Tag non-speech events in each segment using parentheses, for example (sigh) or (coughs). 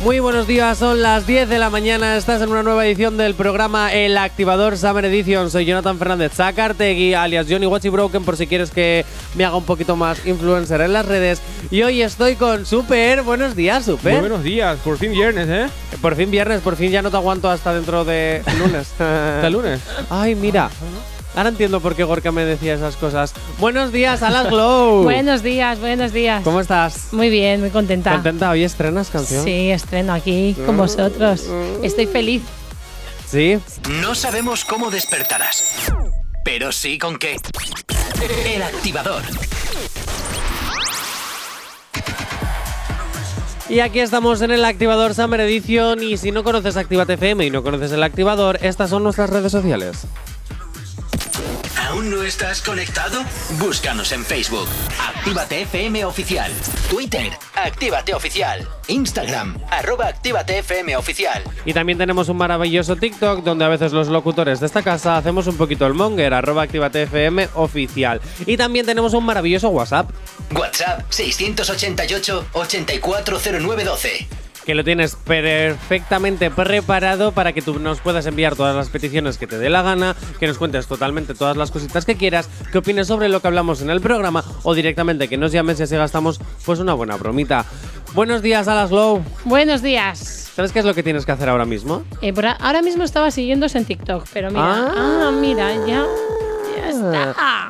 Muy buenos días, son las 10 de la mañana, estás en una nueva edición del programa El Activador Summer Edition. Soy Jonathan Fernández Zacartegui, alias Johnny Watchy Broken, por si quieres que me haga un poquito más influencer en las redes. Y hoy estoy con Super. Buenos días, Super. Muy buenos días, por fin viernes, ¿eh? Por fin viernes, por fin ya no te aguanto hasta dentro de lunes. (laughs) Hasta lunes. Ay, mira. Ahora entiendo por qué Gorka me decía esas cosas. Buenos días, Alas Glow. (laughs) Buenos días, buenos días. ¿Cómo estás? Muy bien, muy contenta. ¿Contenta? ¿Hoy estrenas canción? Sí, estreno aquí con vosotros. Estoy feliz. ¿Sí? No sabemos cómo despertarás, pero sí con qué. El activador. Y aquí estamos en el activador Summer Edition. Y si no conoces Activate FM y no conoces el activador, estas son nuestras redes sociales. ¿Aún no estás conectado? Búscanos en Facebook. Actívate FM Oficial. Twitter. Actívate Oficial. Instagram. Arroba Actívate FM Oficial. Y también tenemos un maravilloso TikTok donde a veces los locutores de esta casa hacemos un poquito el monger, arroba Actívate FM Oficial. Y también tenemos un maravilloso WhatsApp WhatsApp 688-840912. Que lo tienes perfectamente preparado para que tú nos puedas enviar todas las peticiones que te dé la gana, que nos cuentes totalmente todas las cositas que quieras, que opines sobre lo que hablamos en el programa o directamente que nos llames y así gastamos pues una buena bromita. Buenos días, Alas Low. Buenos días. ¿Sabes qué es lo que tienes que hacer ahora mismo? Eh, por ahora mismo estaba siguiéndose en TikTok, pero mira, ah, mira, ya,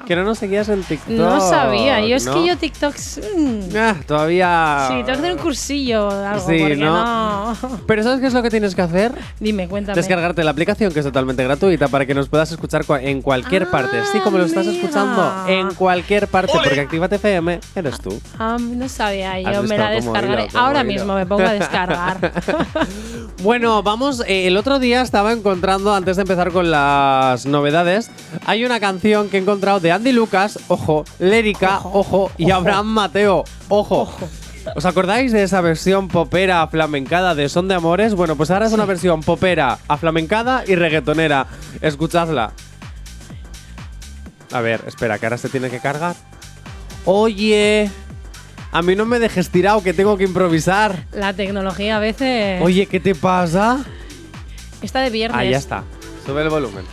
Que no nos seguías en TikTok. No sabía, yo es ¿no? que yo TikToks... mm, Ah, todavía. Sí, tengo que hacer un cursillo o algo, Sí, porque ¿no? no. Pero ¿sabes qué es lo que tienes que hacer? Dime, cuéntame. Descargarte la aplicación que es totalmente gratuita para que nos puedas escuchar en cualquier Ah, parte. Sí, como lo estás mira. escuchando, en cualquier parte, porque Actívate FM eres tú. Ah, no sabía, ¿Has yo me la descargaré. hilo, Ahora hilo? mismo me pongo a descargar. (laughs) Bueno, vamos, eh, el otro día estaba encontrando, antes de empezar con las novedades, hay una canción que he encontrado de Andy Lucas, ojo, Lérica, ojo, y Abraham Mateo, ojo. ¿Os acordáis de esa versión popera flamencada de Son de Amores? Bueno, pues ahora es una versión popera, aflamencada y reggaetonera. Escuchadla. A ver, espera, que ahora se tiene que cargar. Oye, a mí no me dejes tirado, que tengo que improvisar. la tecnología a veces... Oye, ¿qué te pasa? Está de viernes. Ahí ya está. Sube el volumen.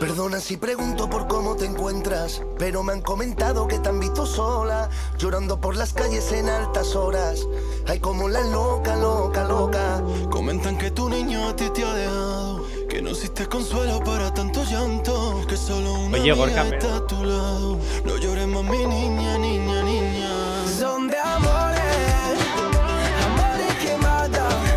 Perdona si pregunto por cómo te encuentras, pero me han comentado que te han visto sola, llorando por las calles en altas horas. Ay, como la loca, loca, loca. Comentan que tu niño a ti te ha dejado, que no existe consuelo para tanto llanto, que solo una Oye, Gorka, está a tu lado. No llores más, mi niña, niña, niña. Son de amores, amores que matan,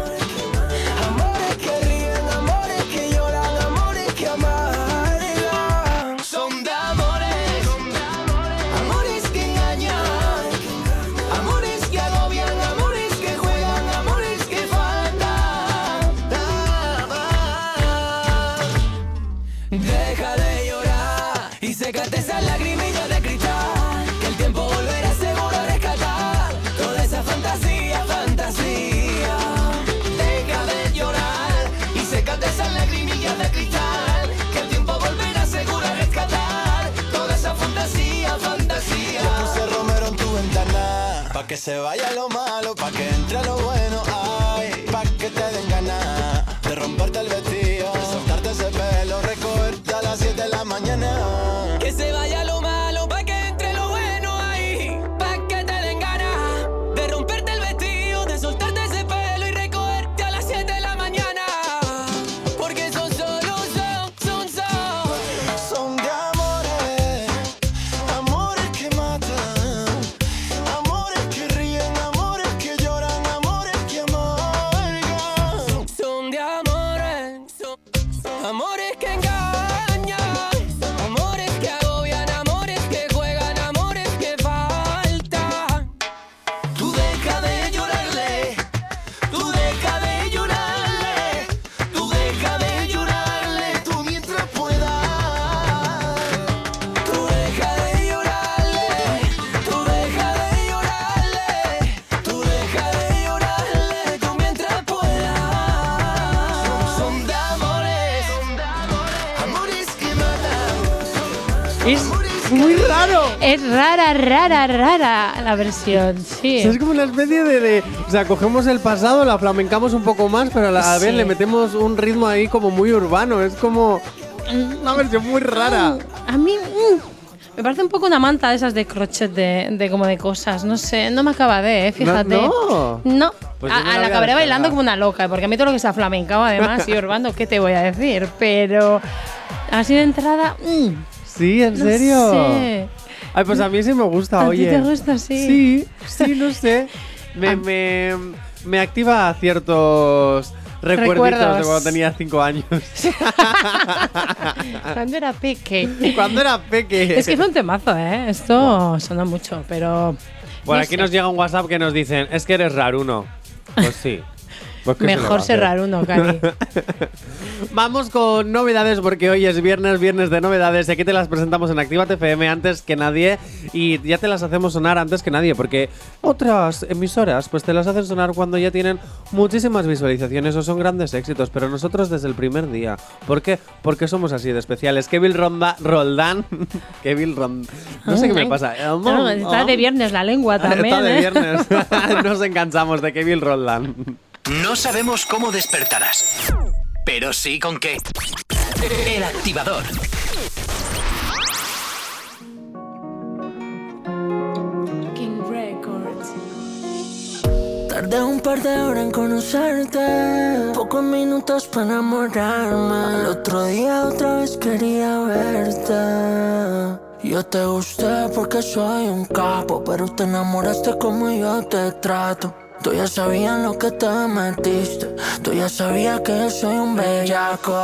Es muy raro. Es rara, rara, rara la versión, sí. Es como una especie de, de- O sea, cogemos el pasado, la flamencamos un poco más, pero a la vez Sí. le metemos un ritmo ahí como muy urbano. Es como. Una versión muy rara. A mí mm, me parece un poco una manta de esas de crochet de, de como de cosas. No sé, no me acaba de, eh, fíjate. no. No. Pues A- a la acabaré bailando como una loca, porque a mí todo lo que sea flamencao además y (laughs) urbano, ¿qué te voy a decir? Pero así de entrada, mm, Sí, ¿en no serio? sé. Ay, pues a mí sí me gusta, ¿A ti oye. te gusta, sí? Sí, sí, no sé. Me, me, me activa ciertos recuerditos de Recuerdos. cuando tenía cinco años. (laughs) Cuando era peque. cuando era peque. Es que es un temazo, ¿eh? Esto suena mucho, pero. Por no aquí sé. nos llega un WhatsApp que nos dicen, es que eres raruno. Pues sí. Mejor a cerrar uno, Cari. (laughs) Vamos con novedades porque hoy es viernes, viernes de novedades. y Aquí te las presentamos en Actívate FM antes que nadie y ya te las hacemos sonar antes que nadie porque otras emisoras pues te las hacen sonar cuando ya tienen muchísimas visualizaciones o son grandes éxitos, pero nosotros desde el primer día. ¿Por qué? Porque somos así de especiales. Kevin Ronda, Roldán, (laughs) Kevin Ronda, no sé qué me pasa. No, está de viernes la lengua también. Está de ¿eh? viernes. (laughs) Nos enganchamos de Kevin Roldán. No sabemos cómo despertarás, pero sí con qué. El activador. King Records. Tardé un par de horas en conocerte, pocos minutos para enamorarme. El otro día otra vez quería verte. Yo te gusté porque soy un capo, pero te enamoraste como yo te trato. Tú ya sabías lo que te metiste, tú ya sabías que soy un bellaco.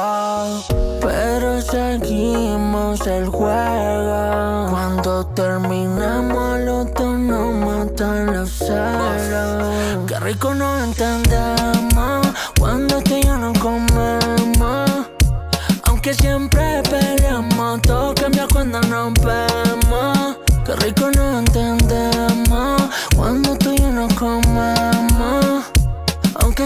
Pero seguimos el juego. Cuando terminamos, los dos nos matan los celos. Qué rico nos entendemos cuando tú y yo nos comemos. Aunque siempre peleamos, todo cambia cuando nos vemos. Qué rico nos entendemos cuando tú y yo nos comemos.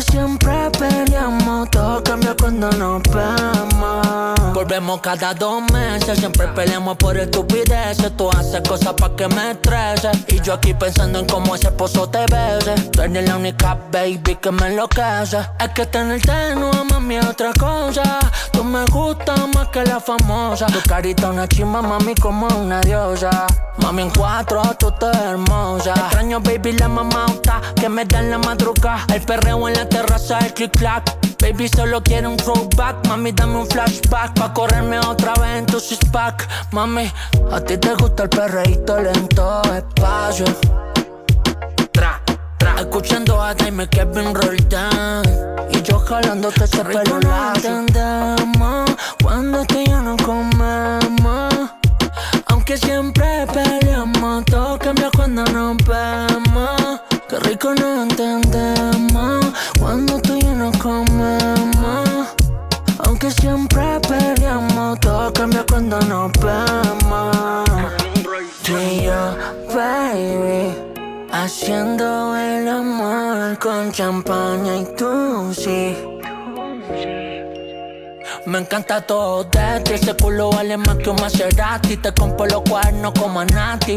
Siempre peleamos, todo cambia cuando nos vemos. Volvemos cada dos meses, siempre peleamos por estupideces. Tú haces cosas pa' que me estrese. Y yo aquí pensando en cómo ese esposo te bese. Tú eres la única baby que me enloquece. Es que tenerte no mami otra cosa. Tú me gustas más que la famosa. Tu carita una chimba, mami, como una diosa. Mami, en cuatro tú te hermosa. Extraño, baby, la mamauta que me da en la madrugada. El perreo en la terraza, el click-clack. Baby, solo quiero un throwback. Mami, dame un flashback pa' correrme otra vez en tu six-pack. Mami, a ti te gusta el perreíto lento, espacio. Tra, tra. Escuchando a Jaime Kevin Roldán Y yo jalándote ese pelo lacio entendemos Cuando tú y yo nos comemos Aunque siempre peleamos Todo cambia cuando nos vemos Qué rico nos entendemos comemos Aunque siempre peleamos Todo cambia cuando nos vemos Tú y yo, baby Haciendo el amor con champaña y tú sí. Me encanta todo de ti, ese culo vale más que un Maserati. Te compro los cuernos como a Nati.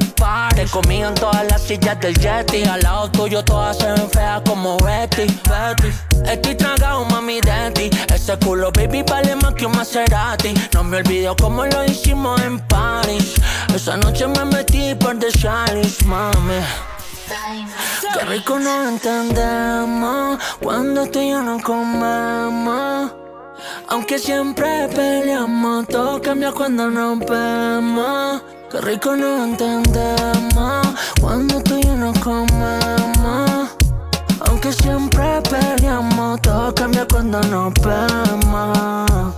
Te comí en todas las sillas del Yeti. Al lado tuyo todas se ven feas como Betty, Betty. Estoy tragado, mami, de Ese culo, baby, vale más que un Maserati. No me olvido cómo lo hicimos en Paris Esa noche me metí por The Chalice, mami. Qué rico nos entendemos. Cuando tú y yo nos comemos. Aunque siempre peleamos, todo cambia cuando nos vemos. Qué rico nos entendemos cuando tú y yo nos comemos. Aunque siempre peleamos, todo cambia cuando nos vemos.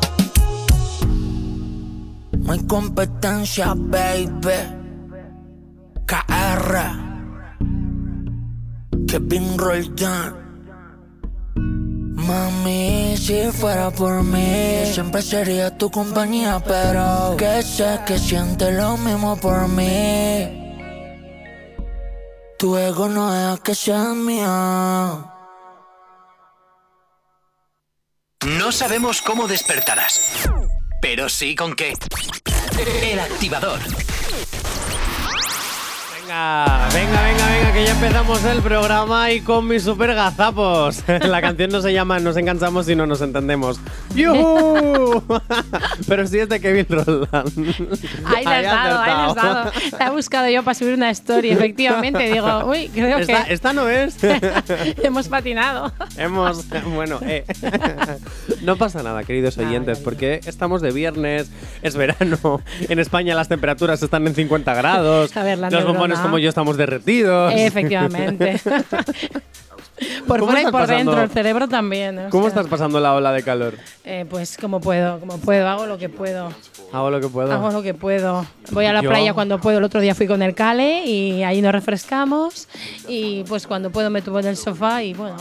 No hay competencia, baby. KR. Kevin Roldán. Mami, si fuera por mí, siempre sería tu compañía, pero que sé que sientes lo mismo por mí. Tu ego no deja que sea mío. No sabemos cómo despertarás, pero sí con qué. El activador. Venga, venga, venga, que ya empezamos el programa y con mis super gazapos. (laughs) La canción no se llama Nos enganchamos y no nos entendemos. ¡Yuhu! (laughs) Pero sí es de Kevin Roland. (laughs) Ahí le has dado, ahí le has dado. La he buscado yo para subir una story, efectivamente. Digo, uy, creo Esta, que esta no es. hemos patinado. Hemos, bueno, eh. No pasa nada, queridos oyentes, porque estamos de viernes, es verano, (laughs) en España las temperaturas están en 50 grados, (laughs) A ver, la los bombones como yo estamos derretidos. Efectivamente. (laughs) por ¿Cómo fuera y por pasando? dentro, el cerebro también. o ¿Cómo sea, estás pasando la ola de calor? eh, pues como puedo, como puedo, hago lo que puedo. Hago lo que puedo. Hago lo que puedo. Voy a la Yo- playa cuando puedo. El otro día fui con el Cale y ahí nos refrescamos. Y pues cuando puedo me tuvo en el sofá y bueno.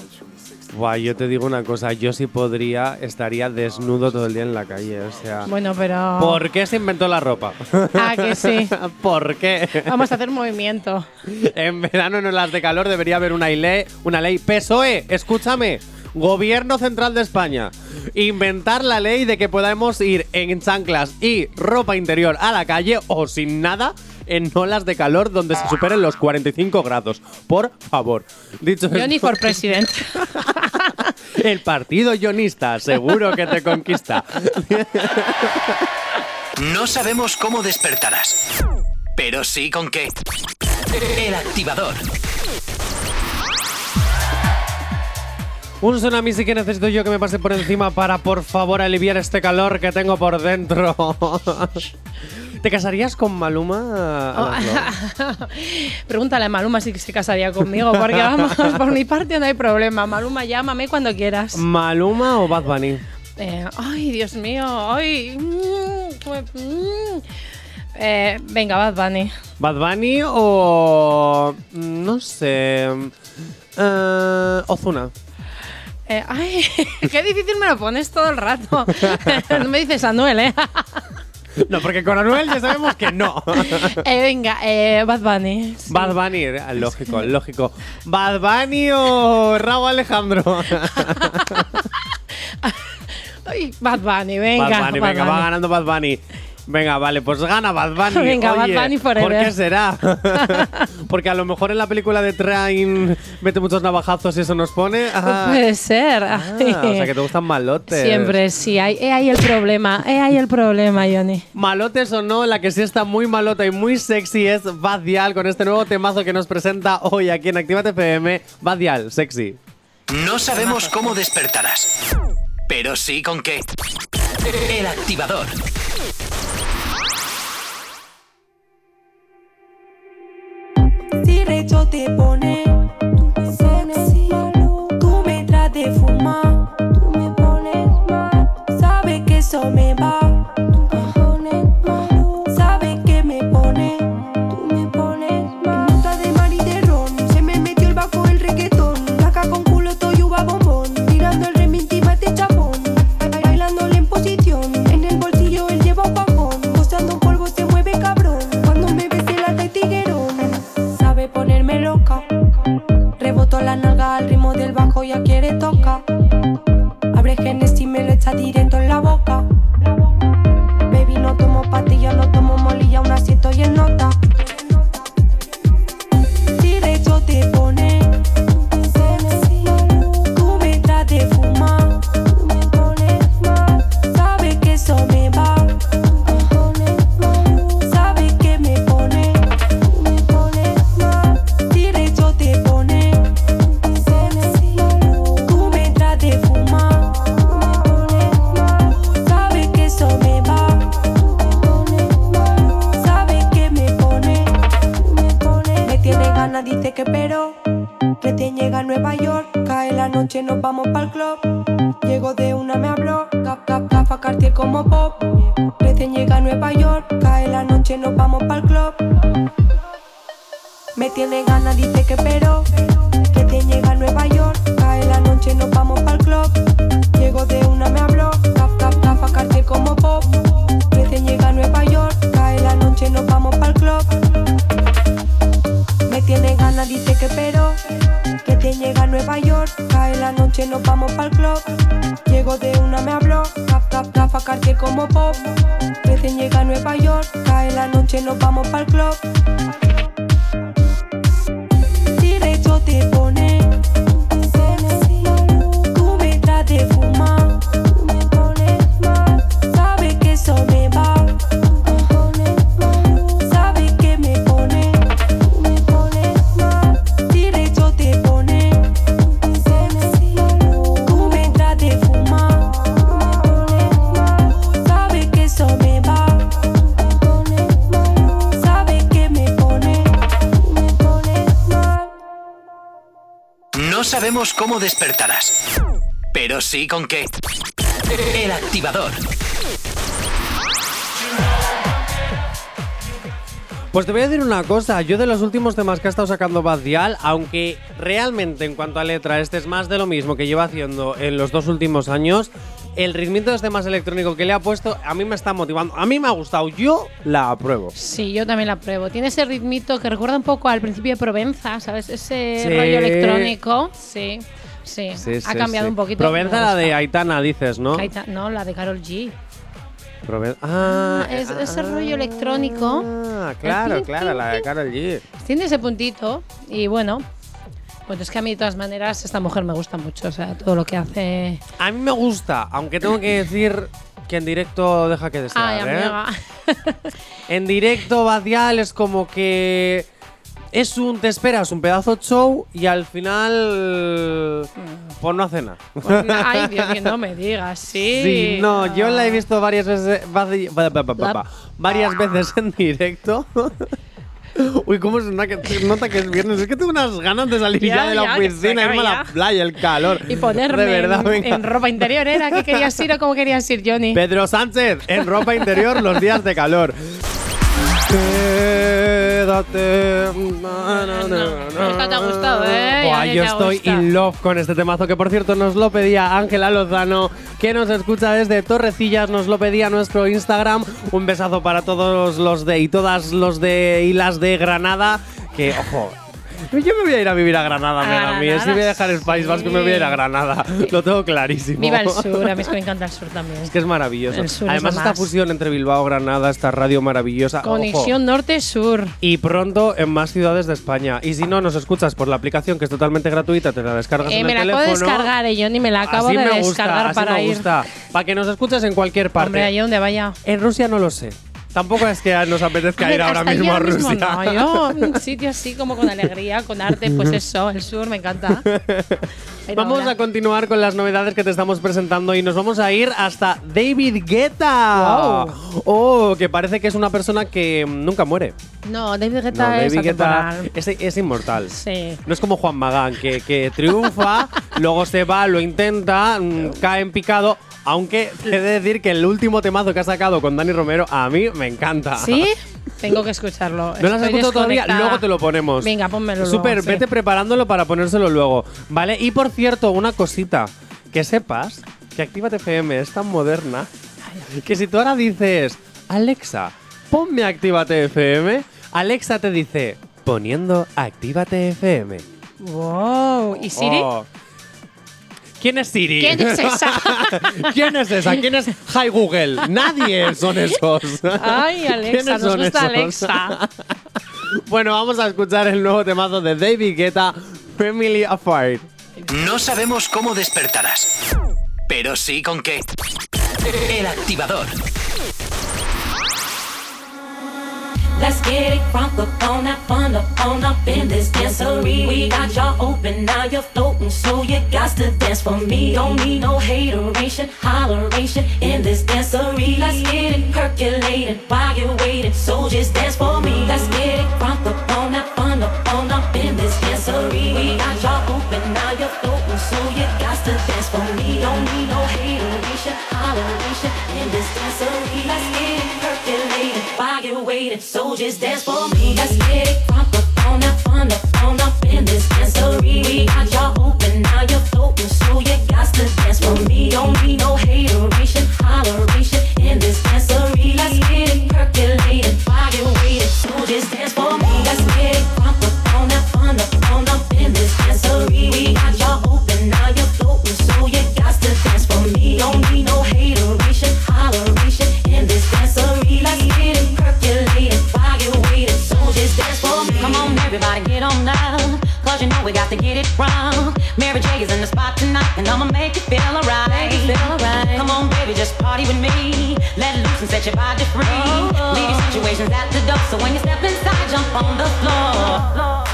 Buah, yo te digo una cosa, yo si podría estaría desnudo todo el día en la calle, o sea... Bueno, pero. ¿Por qué se inventó la ropa? Ah, que sí. (laughs) ¿Por qué? Vamos a hacer movimiento. En verano, no en las de calor, debería haber una ley, una ley. PSOE, escúchame. Gobierno Central de España. Inventar la ley de que podamos ir en chanclas y ropa interior a la calle o sin nada en olas de calor donde se superen los 45 grados. Por favor. Dicho Johnny esto, for President. (laughs) el partido guionista seguro que te conquista. No sabemos cómo despertarás, pero sí con qué. El activador. Un tsunami sí que necesito yo que me pase por encima para por favor aliviar este calor que tengo por dentro. ¿Te casarías con Maluma? Alaslo? (laughs) Pregúntale a Maluma si se casaría conmigo, porque vamos, (laughs) por mi parte no hay problema. Maluma, llámame cuando quieras. ¿Maluma o Bad Bunny? Eh, ay, Dios mío, ay. mm, cómo- mm. Eh, venga, Bad Bunny. ¿Bad Bunny o. mm, no sé. eh, Ozuna. Eh, ay, (laughs) qué difícil me lo pones todo el rato. no me dices Anuel, ¿eh? (laughs) No, porque con Anuel ya sabemos que no. (laughs) Eh, venga, eh, Bad Bunny. sí. Bad Bunny, eh, lógico, lógico. ¿Bad Bunny o Raúl Alejandro? (laughs) Ay, Bad Bunny, venga. Bad Bunny, Bad venga, va ganando Bad Bunny. Venga, vale, pues gana Bad Bunny. (laughs) Venga, Bad Bunny ¿Por forever. qué será? (laughs) Porque a lo mejor en la película de Train mete muchos navajazos y eso nos pone. Ah, Puede ser. Ah, o sea que te gustan malotes. Siempre, sí. Hay, he ahí el problema. He ahí el problema, Johnny. Malotes o no, la que sí está muy malota y muy sexy es Bad Dial con este nuevo temazo que nos presenta hoy aquí en Actívate FM. Bad Dial, sexy. No sabemos cómo despertarás, pero sí con qué. El activador. Te pone, tú me sexy. Tú me de fumar, tú me pones mal. Sabes que eso me va, Sabemos cómo despertarás, pero sí con qué. El activador. Pues te voy a decir una cosa, yo de los últimos temas que ha estado sacando Badial, aunque realmente en cuanto a letra este es más de lo mismo que lleva haciendo en los dos últimos años, el ritmito de este más electrónico que le ha puesto a mí me está motivando, a mí me ha gustado, yo la apruebo. Sí, yo también la pruebo. Tiene ese ritmito que recuerda un poco al principio de Provenza, ¿sabes? Ese Sí. rollo electrónico. Sí, sí. Sí, ha sí, cambiado un poquito. Provenza la de. Aitana, dices, ¿no? Aita- no, la de Carol G. Proven- ah, Es- ah, ese rollo electrónico. Ah, claro, claro, la de Karol G. Tiene ese puntito y bueno. Pues es que a mí de todas maneras esta mujer me gusta mucho, o sea, todo lo que hace. A mí me gusta, aunque tengo que decir que en directo deja que desear, Ay, ¿eh? (laughs) En directo, Badial es como que es un, te esperas un pedazo de show y al final, pues no hace nada. Ay, Dios mío, no (laughs) me digas, sí. Sí, no, yo la he visto varias veces, varias veces en directo. (laughs) (laughs) Uy, cómo se nota que, nota que es viernes. Es que tengo unas ganas de salir ya, Ya, de la oficina, irme a la playa, el calor. Y ponerme de verdad, en, ropa interior, ¿era? ¿Qué querías ir o cómo querías ir, Johnny? Pedro Sánchez en ropa interior los días de calor. (laughs) Quédate. Esta te ha gustado, ¿eh? Buah, yo estoy gusta. in love con este temazo que por cierto nos lo pedía Ángela Lozano, que nos escucha desde Torrecillas, nos lo pedía nuestro Instagram. Un besazo para todos los de y todas los de y las de Granada, que ojo. Yo me voy a ir a vivir a Granada, A me mí. Si voy a dejar el País Vasco, me voy a ir a Granada. (laughs) Lo tengo clarísimo. Viva el sur, a mí es que me encanta el sur también. Es que es maravilloso. Es Además, lo esta fusión entre Bilbao, Granada, esta radio maravillosa. Conexión norte-sur. Y pronto en más ciudades de España. Y si no, nos escuchas por la aplicación que es totalmente gratuita, te la descargas Eh, en me el la teléfono. acabo de descargar, eh, Johnny, me la acabo así de me descargar gusta, para así me ir. gusta. Para que nos escuches en cualquier parte. Hombre, allí donde vaya. En Rusia no lo sé. Tampoco es que nos apetezca A ver, ir ahora mismo a Rusia. mismo No, yo (laughs) un sitio así como con alegría, con arte, pues eso, el sur me encanta. (laughs) Pero Vamos ahora- a continuar con las novedades que te estamos presentando y nos vamos a ir hasta David Guetta. Wow. Oh, que parece que es una persona que nunca muere. No, David No, Guetta es David Guetta atemporal. es, es inmortal. Sí. No es como Juan Magán, que, que triunfa, (laughs) luego se va, lo intenta, mm, cae en picado. Aunque he de decir que el último temazo que ha sacado con Dani Romero a mí me encanta. ¿Sí? (laughs) Tengo que escucharlo. ¿No lo has escuchado todavía? Luego te lo ponemos. Venga, pónmelo luego, Súper, sí. vete preparándolo para ponérselo luego. ¿Vale? Y por cierto, una cosita. Que sepas que Actívate FM es tan moderna que si tú ahora dices, Alexa, ponme Actívate FM, Alexa te dice, poniendo Actívate FM. Wow. ¿Y Siri? Oh. ¿Quién es Siri? ¿Quién es esa? (laughs) ¿Quién es esa? ¿Quién es Hi Google? Nadie son esos. Ay, Alexa, ¿Quiénes nos son gusta esos? Alexa. (laughs) bueno, vamos a escuchar el nuevo temazo de David Guetta, Family Affair. No sabemos cómo despertarás, pero sí con qué. El activador. Let's get it crunk up on that fun up in this dancery. We got y'all open, now you're floating, so you got to dance for me. Don't need no hateration, holleration in this dancery. Let's get it percolating while you're waiting, so just dance for me. Let's get it on that fun up on up in this dancery. We got y'all open, now you're floating, so you got to dance for me. Don't need no so just dance for me. Let's get it crunk up on that fun up on up in this dancery. We got y'all open, now you're floating, so you got to dance for me. Don't need no hateration, holleration in this dancery. Let's get it percolating while you're waiting, so just to get it wrong. Mary J is in the spot tonight, and I'ma make you feel alright. Come on, baby, just party with me. Let loose and set your body free. Oh, oh, oh. Leave your situations at the door, so when you step inside, jump on the floor.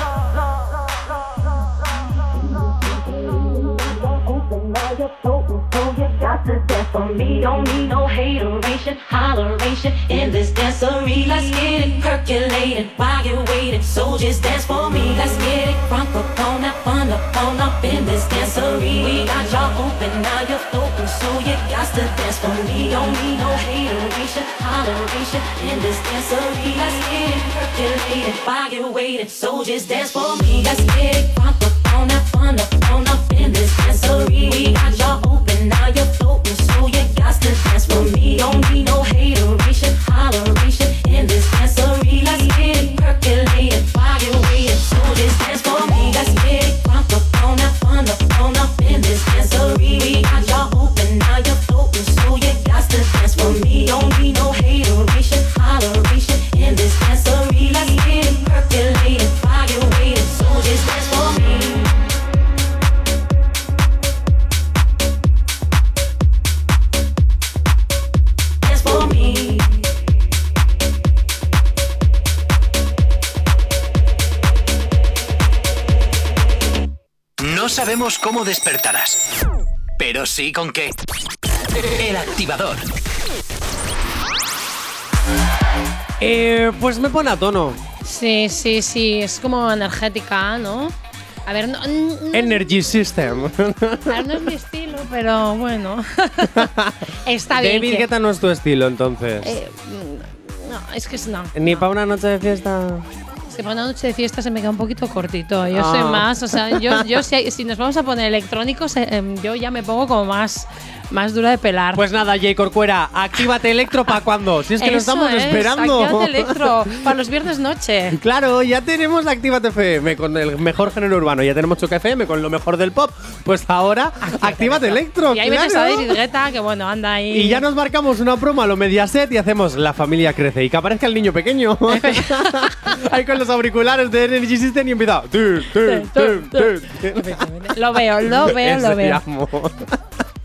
For me, don't need no hateration, holleration in this dancery. Let's get it percolated while you're waiting. So just dance for me. Let's get it crunk up on that fun up on up in this dancery. We got y'all open, now you're open, so you got to dance for me. Don't need no hateration, holleration in this dancery. Let's get it percolated while you're waiting. So just dance for me. Let's get it crunk up on that fun up on up in this dancery. We got y'all me. Don't need no hateration, cómo despertarás, pero sí con qué. El activador. Eh, pues me pone a tono. Sí, sí, sí. Es como energética, ¿no? A ver, no, no- Energy System. ver, no es mi estilo, pero bueno. (laughs) Está bien. David que- Guetta no es tu estilo, entonces. eh, no, es que es no. Ni para una noche de fiesta. Que para una noche de fiesta se me queda un poquito cortito. Yo Ah. soy más, o sea, yo, yo (laughs) si, si nos vamos a poner electrónicos, eh, em, yo ya me pongo como más, más dura de pelar. Pues nada, J. Corcuera, actívate electro para cuando. Si es que lo Eso estamos es, esperando. actívate electro para los viernes noche. (laughs) Claro, ya tenemos Actívate FM con el mejor género urbano. Ya tenemos Choque FM con lo mejor del pop. Pues ahora, Actívate Electro. Y ahí metes a claro. David Guetta, que bueno, anda ahí. Y ya nos marcamos una promo a lo Mediaset y hacemos La familia crece y que aparezca el niño pequeño. (laughs) ahí con los auriculares de Energy System y empieza. Lo veo, lo veo, lo veo.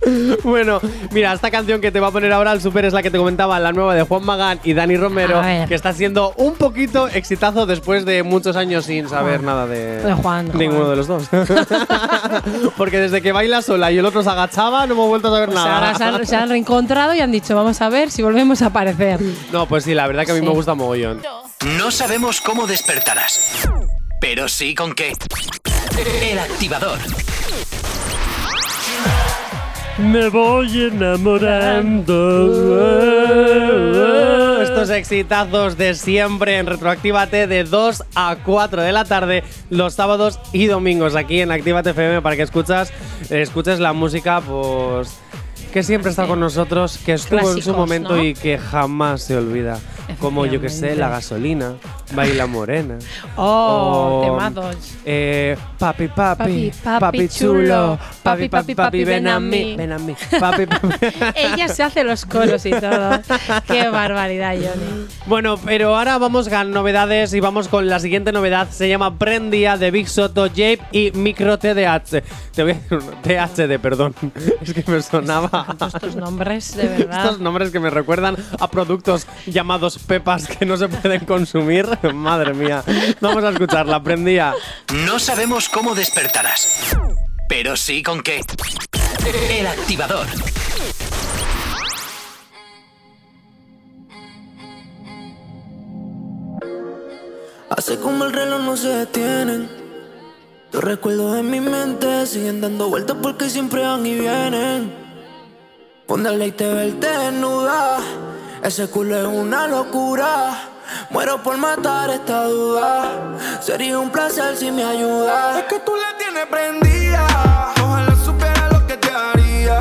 (laughs) Bueno, mira, esta canción que te va a poner ahora al super es la que te comentaba, la nueva de Juan Magán y Dani Romero, que está siendo un poquito exitazo después de muchos años sin saber nada de, De Juan, ninguno Juan. de los dos. (laughs) Porque desde que baila sola y el otro se agachaba, no hemos vuelto a saber Pues nada. ahora se han, se han reencontrado y han dicho, vamos a ver si volvemos a aparecer. No, pues sí, la verdad que a mí Sí. me gusta mogollón. No sabemos cómo despertarás, pero sí con qué. El activador. Me voy enamorando. Estos exitazos de siempre en Retroactívate de 2 a 4 de la tarde los sábados y domingos aquí en Actívate FM para que escuchas, escuches la música pues que siempre está con nosotros, que estuvo en su momento ¿no? y que jamás se olvida. Como yo que sé, la gasolina, baila morena. (laughs) Oh, O, temazos. Eh, papi, papi, Papi, papi, papi chulo. Papi, papi, papi, ven a mí. Ven a mí. Papi, (laughs) papi. Ella se hace los coros y todo. (laughs) Qué barbaridad, Johnny. Bueno, pero ahora vamos con novedades y vamos con la siguiente novedad. Se llama Prendía de Big Soto, Jape y Micro TDH. Te voy a decir THD, perdón. Es que me sonaba. Estos nombres, de verdad. Estos nombres que me recuerdan a productos llamados pepas que no se pueden consumir. (laughs) Madre mía. Vamos a escucharla. Prendía. No sabemos cómo despertarás, pero sí con qué. El activador. Hace como el reloj no se detienen. Los recuerdos en mi mente siguen dando vueltas porque siempre van y vienen. Ponerle y te verte desnuda. Ese culo es una locura. Muero por matar esta duda. Sería un placer si me ayudas. Es que tú la tienes prendida. Ojalá supiera lo que te haría.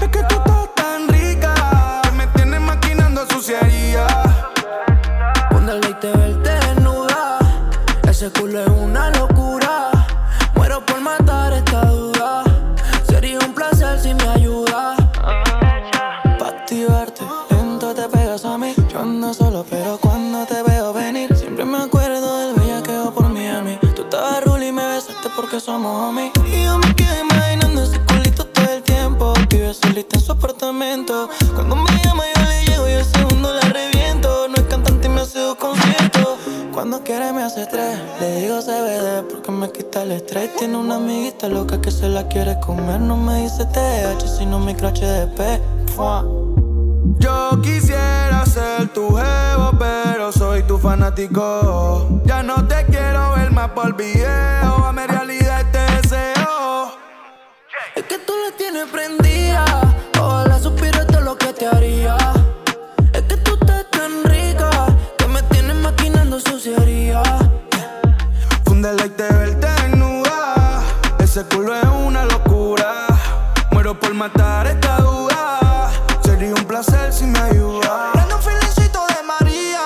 Es que tú estás tan rica. que Me tienes maquinando suciaría. Y te verte desnuda. Ese culo es Cuando me llama yo le llego y el segundo la reviento. No es cantante y me hace dos conciertos. Cuando quiere me hace tres. Le digo CBD porque me quita el estrés. Tiene una amiguita loca que se la quiere comer. No me dice TH sino micro HDP. Fua. Yo quisiera ser tu jevo, pero soy tu fanático. Ya no te quiero ver más por video. A mi realidad te deseo. Es que tú la tienes prendida. Matar esta duda. Sería un placer si me ayudas. Prende un filecito de María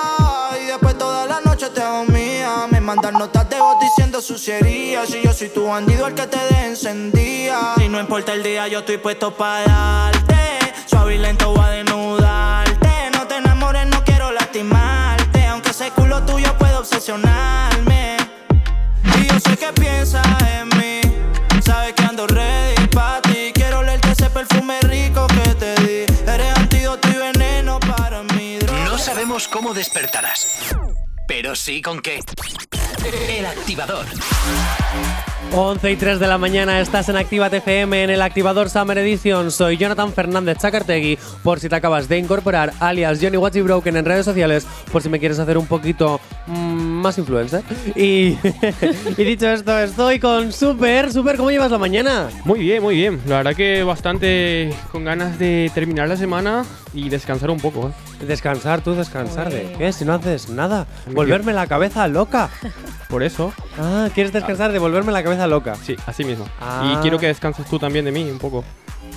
y después toda la noche te hago mía. Me mandan notas de voz diciendo sucierías. Y yo soy tu bandido el que te encendía. Y no importa el día, yo estoy puesto para darte. Suave y lento voy a desnudarte. No te enamores, no quiero lastimarte. Aunque ese culo tuyo puede obsesionarme. Y yo sé que piensas en mí. Sabes que ando ready sabemos cómo despertarás, pero sí con qué. El activador. 11 y 3 de la mañana estás en Activa FM en el activador Summer Edition. Soy Jonathan Fernández Chacartegui, por si te acabas de incorporar, alias Johnny Watchy Broken en redes sociales, por si me quieres hacer un poquito mm, más influencer. Y, (laughs) y dicho esto, estoy con Super. Super, ¿cómo llevas la mañana? Muy bien, muy bien. La verdad que bastante con ganas de terminar la semana y descansar un poco. ¿eh? Descansar, tú descansar de qué, si no haces nada. Volverme la cabeza loca. Por eso, Ah, ¿quieres descansar de volverme la cabeza loca? sí, así mismo. Ah. Y quiero que descanses tú también de mí un poco.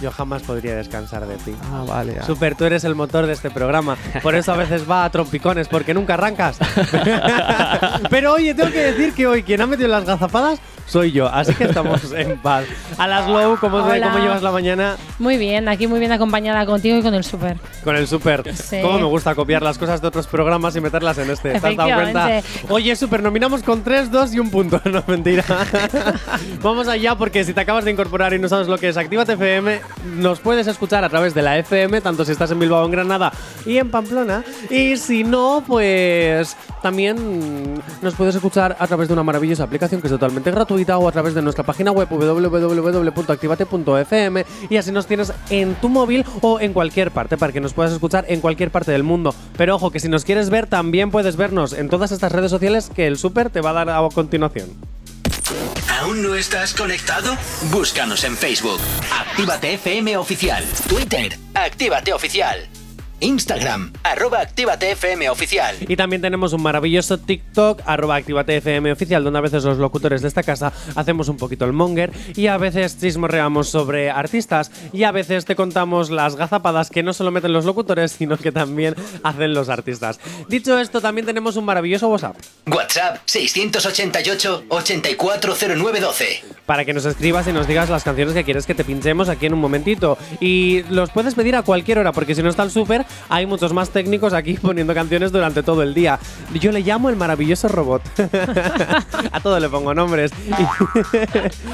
Yo jamás podría descansar de ti. Ah, vale. ah. Super, tú eres el motor de este programa. Por eso a veces va a trompicones, porque nunca arrancas. (laughs) (laughs) Pero oye, tengo que decir que hoy quien ha metido las gazapadas soy yo. Así que estamos (laughs) en paz. A las Low, ¿cómo, Hola. ¿cómo llevas la mañana? Muy bien, aquí muy bien acompañada contigo y con el súper. Con el Super. Sí. Cómo me gusta copiar las cosas de otros programas y meterlas en este. ¿Te has dado cuenta? Efectivamente. Oye, Super, nominamos con 3, 2 y un punto. (laughs) No, mentira. (laughs) Vamos allá porque si te acabas de incorporar y no sabes lo que es Actívate FM, nos puedes escuchar a través de la FM, tanto si estás en Bilbao, en Granada y en Pamplona. Y si no, pues también nos puedes escuchar a través de una maravillosa aplicación que es totalmente gratuita o a través de nuestra página web www.activate.fm y así nos tienes en tu móvil o en cualquier parte para que nos puedas escuchar en cualquier parte del mundo. Pero ojo, que si nos quieres ver, también puedes vernos en todas estas redes sociales que el Super te va a dar a continuación. ¿Aún no estás conectado? Búscanos en Facebook. Actívate FM Oficial. Twitter. Actívate Oficial. Instagram. Arroba FM Oficial. Y también tenemos un maravilloso TikTok, arroba ActivateFM oficial, donde a veces los locutores de esta casa hacemos un poquito el monger y a veces chismorreamos sobre artistas y a veces te contamos las gazapadas que no solo meten los locutores, sino que también hacen los artistas. Dicho esto, también tenemos un maravilloso WhatsApp WhatsApp 688-840912. para que nos escribas y nos digas las canciones que quieres que te pinchemos aquí en un momentito. Y los puedes pedir a cualquier hora, porque si no está el súper, hay muchos más técnicos aquí (laughs) poniendo canciones durante todo el día. Yo le llamo el maravilloso robot. (laughs) a todo le pongo nombres. (laughs)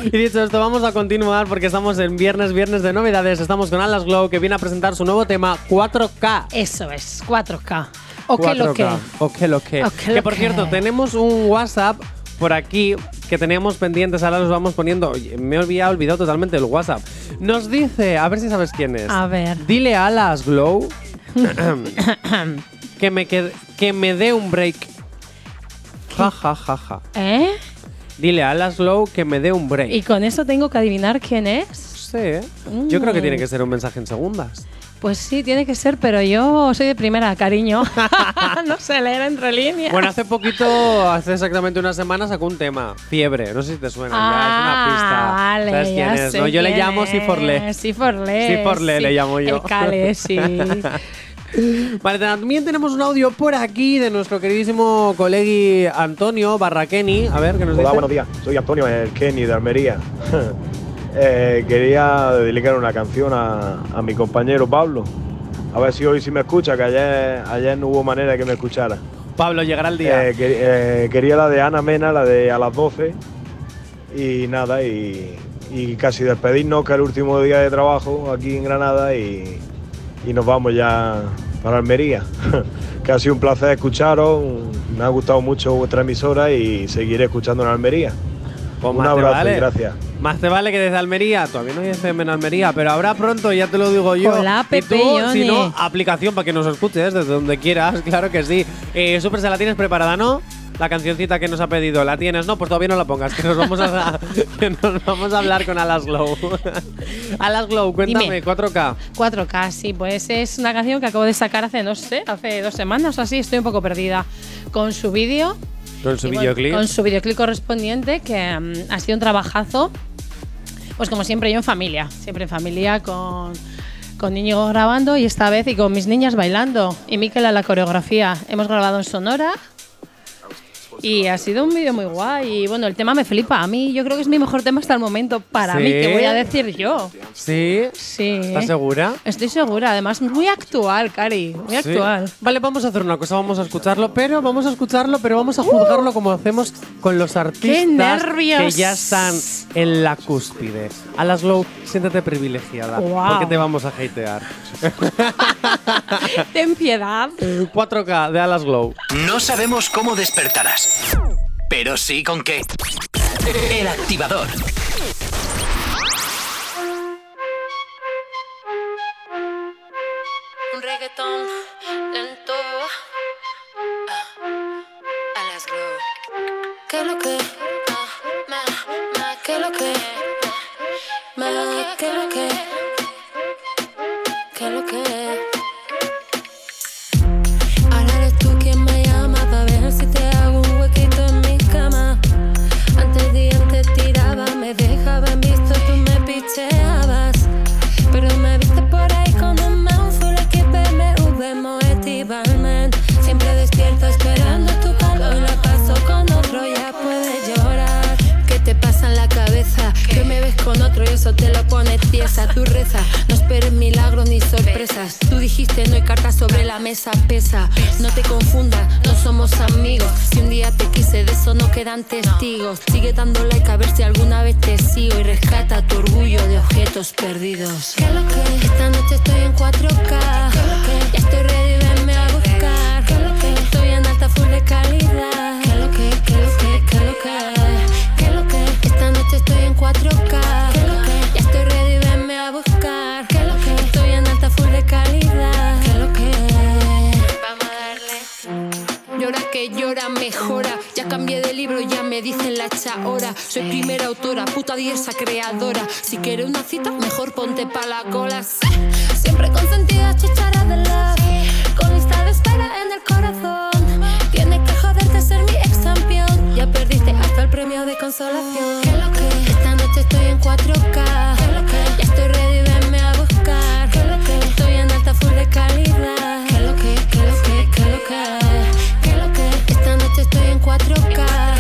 Y, dicho esto, vamos a continuar porque estamos en viernes, viernes de novedades. Estamos con Alas Glow, que viene a presentar su nuevo tema 4K. Eso es, 4K. ¿O qué lo que? 4K. O qué lo que. Que por que. cierto, tenemos un WhatsApp por aquí que teníamos pendientes, ahora los vamos poniendo. Oye, me olvidado, olvidado totalmente el WhatsApp. Nos dice, a ver si sabes quién es. A ver. Dile a Alas Glow (coughs) que me qued- que me dé un break. Ja, ja, ja, ja. ¿Eh? Dile a Alas Glow que me dé un break. ¿Y con eso tengo que adivinar quién es? Sí, ¿eh? Yo creo que tiene que ser un mensaje en segundas. Pues sí, tiene que ser, pero yo soy de primera, cariño. (laughs) (laughs) no sé leer entre líneas. Bueno, hace poquito, hace exactamente una semana sacó un tema, Fiebre. No sé si te suena, ya es una pista. Ah, Vale, ¿Sabes ya quién es? sé no? Yo le quién llamo es. Siforle. Siforle. Siforle le llamo yo. El Cale, sí. (laughs) Vale, también tenemos un audio por aquí de nuestro queridísimo colegui Antonio Barraqueni. A ver, ¿qué nos Hola, dice? buenos días. Soy Antonio, el Kenny de Almería. (laughs) Eh, quería dedicar una canción a, a mi compañero Pablo. A ver si hoy sí me escucha, que ayer, ayer no hubo manera de que me escuchara. Pablo, llegará el día. Eh, que- eh, quería la de Ana Mena, la de a las 12. Y nada, y, y casi despedirnos, que es el último día de trabajo aquí en Granada y, y nos vamos ya para Almería. (laughs) que ha sido un placer escucharos, me ha gustado mucho vuestra emisora y seguiré escuchando en Almería. Pues un abrazo vale. y gracias. Más te vale que desde Almería, todavía no hay FM en Almería, pero habrá pronto, ya te lo digo yo. Hola, y Pepe, tú, si no, aplicación para que nos escuches desde donde quieras, (laughs) claro que sí. Eh, Super, ¿se la tienes preparada, no? La cancioncita que nos ha pedido, ¿la tienes? No, pues todavía no la pongas, que nos vamos a, (laughs) (laughs) que nos vamos a hablar con Alas Glow. (laughs) Alas Glow, cuéntame, Dime. 4K. 4K, sí, pues es una canción que acabo de sacar hace, no sé, hace dos semanas o así, estoy un poco perdida. Con su vídeo. Con su bueno, videoclip. Con su videoclip correspondiente, que mm, ha sido un trabajazo. Pues como siempre, yo en familia, siempre en familia, con, con Íñigo grabando y esta vez y con mis niñas bailando. Y Miquel a la coreografía. Hemos grabado en Sonora. Y ha sido un vídeo muy guay. Y bueno, el tema me flipa. A mí, yo creo que es mi mejor tema hasta el momento. Para mí, que voy a decir yo. ¿Sí? Sí. ¿Estás segura? Estoy segura, además muy actual, Cari, muy Sí. actual. Vale, vamos a hacer una cosa, vamos a escucharlo, pero vamos a escucharlo, pero vamos a juzgarlo como hacemos con los artistas nervios! que ya están en la cúspide. Alas Glow, siéntate privilegiada, Guau. porque te vamos a hatear. (laughs) Ten piedad. 4K de Alas Glow. No sabemos cómo despertarás, pero sí con qué. El activador. Un reggaetón lento. Ah, a las glow. ¿Qué lo que? Ah, ma, ma, ¿Qué lo que? Ma, ¿qué lo que? Eso te lo pone tiesa Tu reza, no esperes milagros ni sorpresas Tú dijiste no hay cartas sobre la mesa, pesa No te confundas, no somos amigos Si un día te quise, de eso no quedan testigos Sigue dando like a ver si alguna vez te sigo Y rescata tu orgullo de objetos perdidos ¿Qué lo que? Esta noche estoy en 4K ¿Qué lo que? Ya estoy ready, venme a buscar ¿Qué lo que? Estoy en alta full de calidad ¿Qué lo que? ¿Qué lo que? ¿Qué lo que? ¿Qué lo que? Esta noche estoy en 4K dicen la hecha hora. Soy primera autora, puta diosa creadora. Si quieres una cita, mejor ponte pa' la cola. Sí. Siempre consentida, chicharra de love. Con lista de espera en el corazón. Tienes que joderte ser mi ex campeón. Ya perdiste hasta el premio de consolación. ¿Qué lo que? Esta noche estoy en 4K. ¿Qué lo que? Ya estoy ready, venme a buscar. ¿Qué lo que? Estoy en alta full de calidad. ¿Qué lo que? ¿Qué lo que? ¿Qué lo que? ¿Qué lo que? Esta noche estoy en 4K.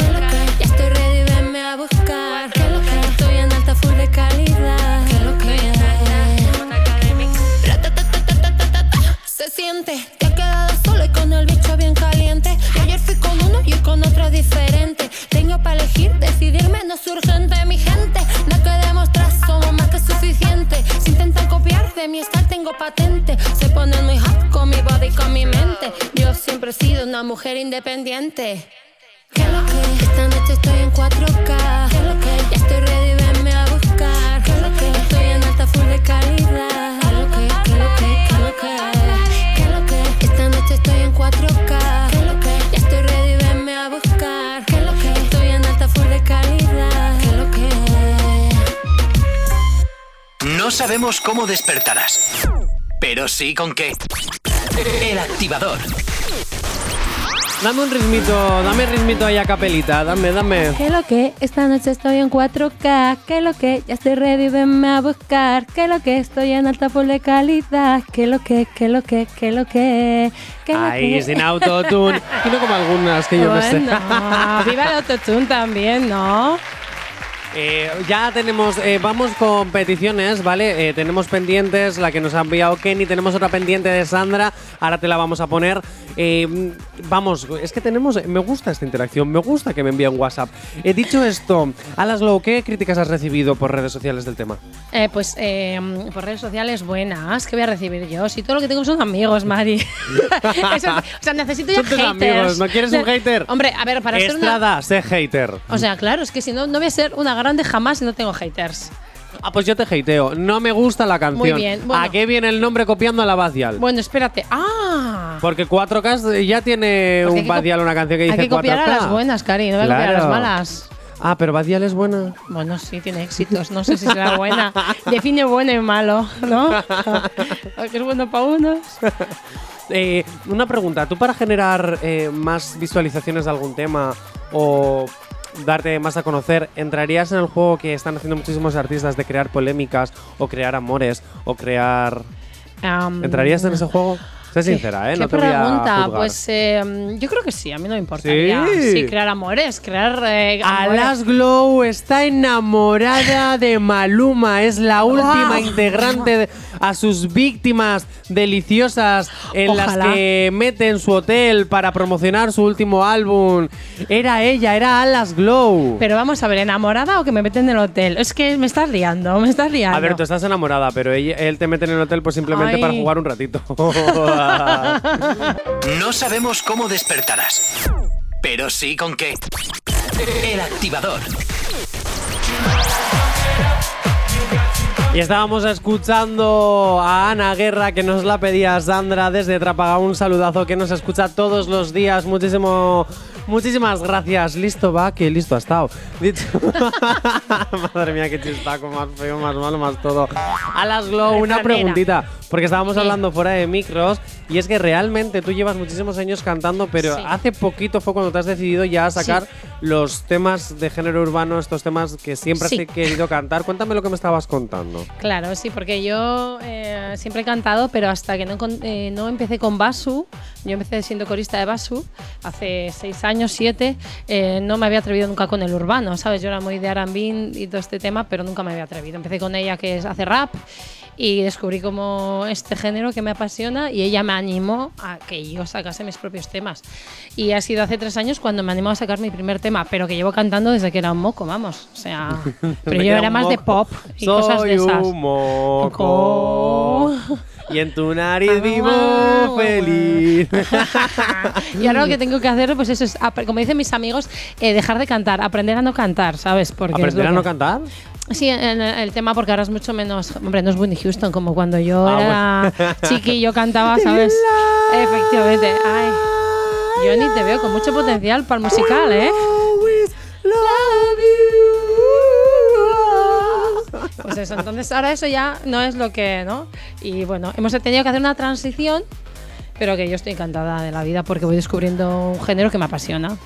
Una mujer independiente. ¿Qué es lo que? Esta noche estoy en 4K. ¿Qué es lo que? Estoy ready, venme a buscar. Estoy en alta full de calidad. ¿Qué es lo que? ¿Qué es lo que? ¿Qué es lo que? ¿Qué es lo que? Esta noche estoy en 4K. ¿Qué es lo que? Ya estoy ready, venme a buscar. ¿Qué es lo que? Estoy en alta full de calidad. ¿Qué es lo que? No sabemos cómo despertarás, pero sí con qué. El activador. Dame un ritmito, dame ritmito ahí a capelita, dame, dame. ¿Qué lo que? Esta noche estoy en 4K. ¿Qué lo que? Ya estoy ready, venme a buscar. ¿Qué lo que? Estoy en alta full de calidad. ¿Qué lo que? ¿Qué lo que? ¿Qué lo que? ¿Qué lo Ahí, que? sin autotune. (laughs) Y no como algunas que yo no sé. Bueno, viva el autotune también, ¿no? Eh, ya tenemos, eh, vamos con peticiones, ¿vale? Eh, tenemos pendientes, la que nos ha enviado Kenny, tenemos otra pendiente de Sandra, ahora te la vamos a poner. Vamos, es que tenemos, me gusta esta interacción, me gusta que me envíen WhatsApp. He dicho esto, Alaslow, ¿qué críticas has recibido por redes sociales del tema? Pues por redes sociales buenas, que voy a recibir yo? Si todo lo que tengo son amigos, Mari. (laughs) Eso- o sea, necesito ya haters. amigos, ¿no quieres un hater? Hombre, a ver, para ser una. Estrada, sé hater. O sea, claro, es que si no, no voy a ser una grande jamás si no tengo haters. Ah, pues yo te hateo. No me gusta la canción. Muy bien, bueno. ¿A qué viene el nombre copiando a la Badial? Bueno, espérate. ¡Ah! Porque 4K ya tiene Porque hay un Badial una canción que dice Hay que copiar 4K. a las buenas, Cari, no voy a copiar a las Claro. malas. Ah, pero Badial es buena. Bueno, sí, tiene éxitos. No sé si será buena. (laughs) Define bueno y malo, ¿no? (laughs) que es bueno para unos. (laughs) Eh, una pregunta, ¿tú para generar eh, más visualizaciones de algún tema o darte más a conocer, entrarías en el juego que están haciendo muchísimos artistas de crear polémicas o crear amores o crear... ¿Entrarías en ese juego? Sé ¿Qué- sincera, ¿eh? ¿Qué No te voy a pregunta? juzgar. Pues eh, yo creo que sí, a mí no me importaría. ¿Sí? Sí, crear amores, crear. Eh, amores. Alas Glow está enamorada de Maluma, es la última Wow. integrante de- a sus víctimas deliciosas en Ojalá. las que mete en su hotel para promocionar su último álbum. Era ella, era Alas Glow. Pero vamos a ver, ¿enamorada o que me meten en el hotel? Es que me estás liando, me estás liando. a ver, tú estás enamorada, pero ella- él te mete en el hotel pues simplemente Ay. para jugar un ratito. (laughs) (laughs) No sabemos cómo despertarás, pero sí con qué. El activador. Y estábamos escuchando a Ana Guerra, que nos la pedía Sandra desde Trápaga. Un saludazo que nos escucha todos los días. Muchísimo, muchísimas gracias. Listo va, que listo ha estado. Dicho- (laughs) Madre mía, qué chistaco, más feo, más malo, más todo. Alas Glow, una preguntita. Porque estábamos Sí. hablando fuera de micros. Y es que realmente tú llevas muchísimos años cantando, pero Sí. hace poquito fue cuando te has decidido ya a sacar Sí. los temas de género urbano, estos temas que siempre has querido cantar. Cuéntame lo que me estabas contando. Claro, sí, porque yo eh, siempre he cantado, pero hasta que no, eh, no empecé con Basu, yo empecé siendo corista de Basu hace seis años, siete, eh, no me había atrevido nunca con el urbano, ¿sabes? Yo era muy de R&B y todo este tema, pero nunca me había atrevido. Empecé con ella que es, hace rap y descubrí como este género que me apasiona y ella me animó a que yo sacase mis propios temas. Y ha sido hace tres años cuando me animó a sacar mi primer tema, pero que llevo cantando desde que era un moco, vamos. O sea, (laughs) pero yo era más de moco. pop y Soy cosas de esas. un moco. Y en tu nariz vivo feliz. (laughs) y ahora lo que tengo que hacer, pues eso es, como dicen mis amigos, eh, dejar de cantar, aprender a no cantar, ¿sabes? Porque ¿Aprender a no cantar? Sí, el tema porque ahora es mucho menos. Hombre, no es Whitney Houston como cuando yo Ah, era (laughs) chiqui y yo cantaba, ¿sabes? Efectivamente. Ay. Yo ni te veo con mucho potencial para el musical, ¿eh? Pues eso, entonces ahora eso ya no es lo que, ¿no? Y bueno, hemos tenido que hacer una transición, pero que yo estoy encantada de la vida porque voy descubriendo un género que me apasiona.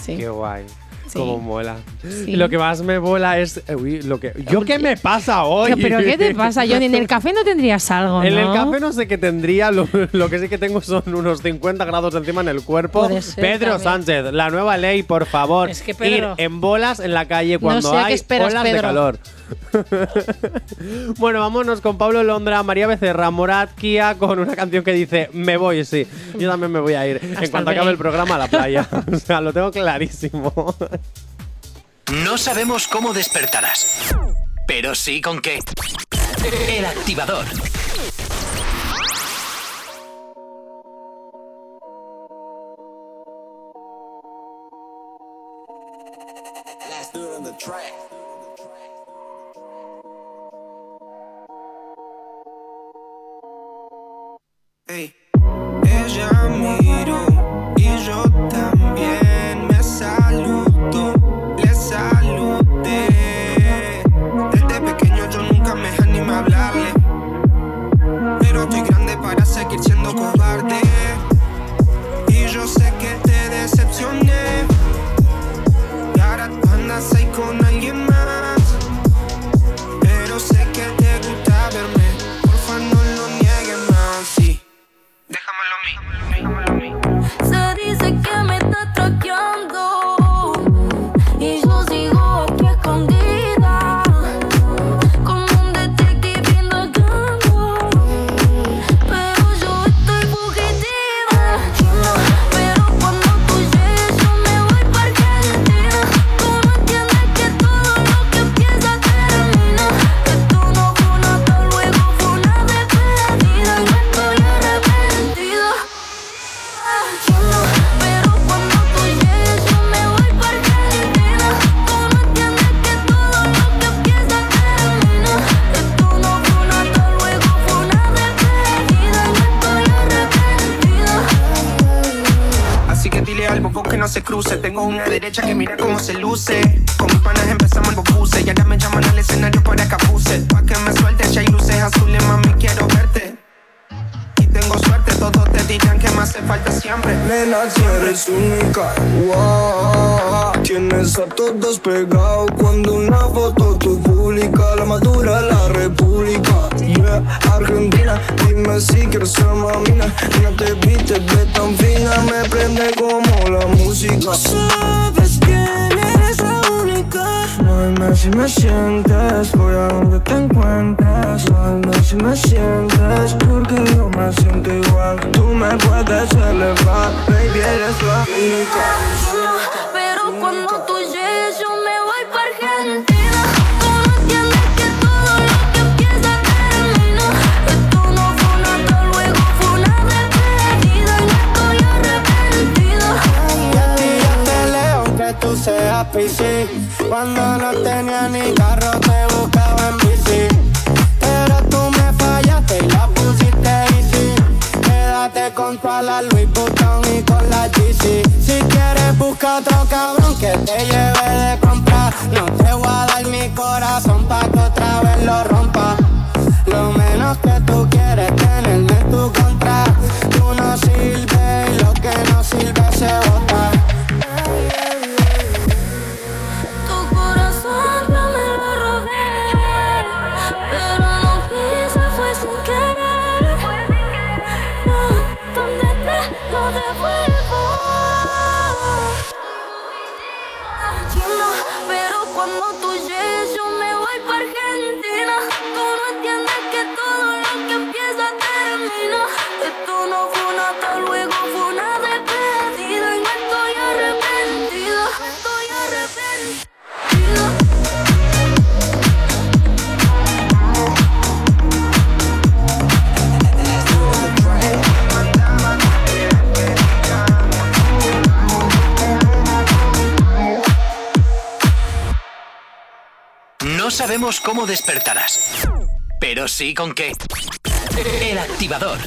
Sí. Qué guay. Sí. Cómo mola. Sí. Y lo que más me mola es. eh, uy, lo que, ¿Yo qué me pasa hoy? ¿Pero qué te pasa, Johnny? En el (laughs) café no tendrías algo, En el ¿no? café no sé qué tendría, lo, lo que sí que tengo son unos 50 grados encima en el cuerpo. Ser Pedro también. Sánchez, la nueva ley, por favor. Es que, Pedro- ir en bolas en la calle cuando sé a qué hay esperas, olas de calor. (laughs) bueno, vámonos con Pablo Londra, María Becerra, Morat, Kia, con una canción que dice Me voy, sí. Yo también me voy a ir. en cuanto el acabe el programa a la playa. (laughs) o sea, lo tengo clarísimo. No sabemos cómo despertarás, pero sí con qué. El activador. Todos pegados cuando una foto tú publica La madura la república, yeah. Argentina, dime si quieres ser mamina No te vistes de tan fina, me prende como la música. Sabes quién eres la única. Dime si me sientes, voy a donde te encuentres. Dime si me sientes, porque yo me siento igual. Tú me puedes elevar, baby eres la única. Pero cuando PC Cuando no tenía ni carro te buscaba en bici. Pero tú me fallaste y la pusiste easy. Quédate con toda la Louis Vuitton y con la GC Si quieres busca otro cabrón que te lleve de comprar No te voy a dar mi corazón pa' que otra vez lo rompa. Lo menos que tú quieres tenerme en tu contra No sabemos cómo despertarás, pero sí con qué. El activador.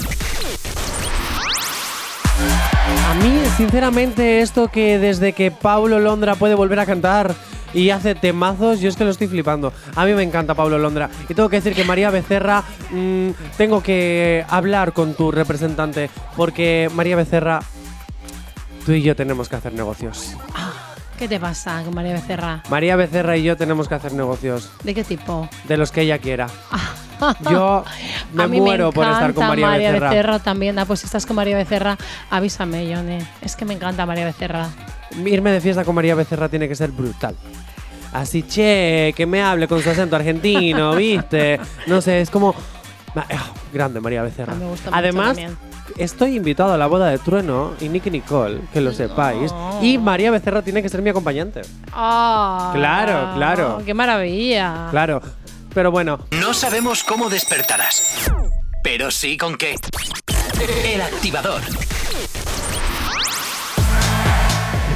A mí, sinceramente, esto que desde que Paulo Londra puede volver a cantar y hace temazos, yo es que lo estoy flipando. A mí me encanta Pablo Londra. Y tengo que decir que María Becerra, mm, tengo que hablar con tu representante, porque María Becerra, tú y yo tenemos que hacer negocios. ¿Qué te pasa con María Becerra? María Becerra y yo tenemos que hacer negocios, ¿De qué tipo? de los que ella quiera. (laughs) Yo me muero por estar con encanta María, Becerra. también. Ah, pues si estás con María Becerra, avísame, Yone. Es que me encanta María Becerra. Irme de fiesta con María Becerra tiene que ser brutal. Así, che, que me hable con su acento argentino, (laughs) ¿viste? No sé, es como. Ah, Grande María Becerra. A mí me gusta mucho Además. Estoy invitado a la boda de Trueno y Nicky Nicole, que lo sepáis. Y María Becerra tiene que ser mi acompañante. Ah, Claro, claro. ¡Qué maravilla! Claro. Pero bueno, No sabemos cómo despertarás, pero sí con qué. El activador.